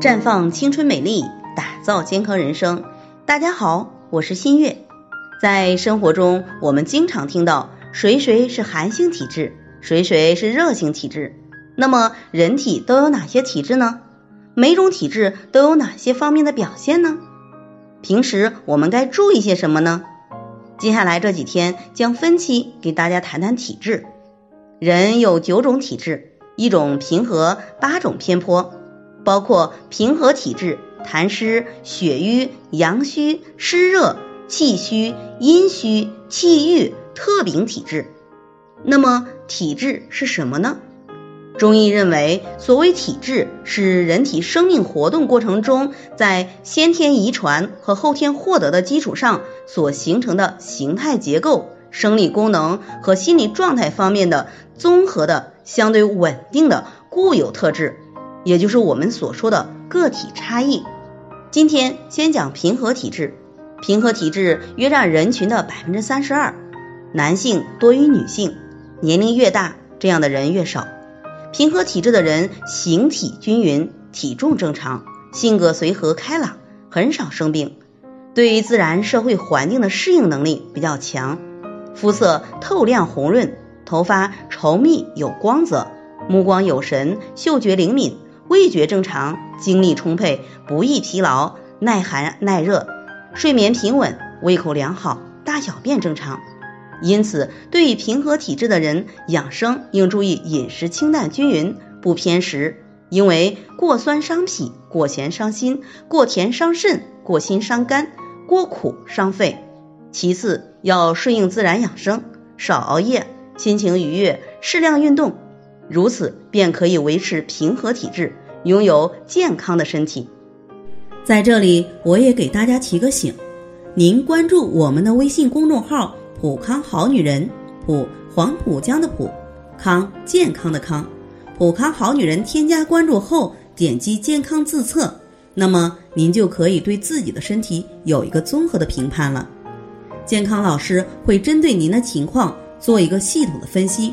绽放青春美丽，打造健康人生。大家好，我是新月。在生活中，我们经常听到谁谁是寒性体质，谁谁是热性体质。那么，人体都有哪些体质呢？每种体质都有哪些方面的表现呢？平时我们该注意些什么呢？接下来这几天将分期给大家谈谈体质。人有九种体质，一种平和，八种偏颇。包括平和体质、痰湿、血瘀、阳虚、湿热、气虚、阴虚、气郁、特禀体质。那么体质是什么呢？中医认为，所谓体质是人体生命活动过程中，在先天遗传和后天获得的基础上所形成的形态结构、生理功能和心理状态方面的综合的、相对稳定的固有特质。也就是我们所说的个体差异。今天先讲平和体质，平和体质约占人群的百分之三十二，男性多于女性，年龄越大，这样的人越少。平和体质的人形体均匀，体重正常，性格随和开朗，很少生病，对于自然社会环境的适应能力比较强，肤色透亮红润，头发稠密有光泽，目光有神，嗅觉灵敏。味觉正常，精力充沛，不易疲劳，耐寒耐热，睡眠平稳，胃口良好，大小便正常。因此，对于平和体质的人，养生应注意饮食清淡均匀，不偏食。因为过酸伤脾，过咸伤心，过甜伤肾，过辛伤肝，过苦伤肺。其次，要顺应自然养生，少熬夜，心情愉悦，适量运动。如此便可以维持平和体质，拥有健康的身体。在这里，我也给大家提个醒：您关注我们的微信公众号“普康好女人”，普黄浦江的浦，康健康的康，普康好女人。添加关注后，点击健康自测，那么您就可以对自己的身体有一个综合的评判了。健康老师会针对您的情况做一个系统的分析。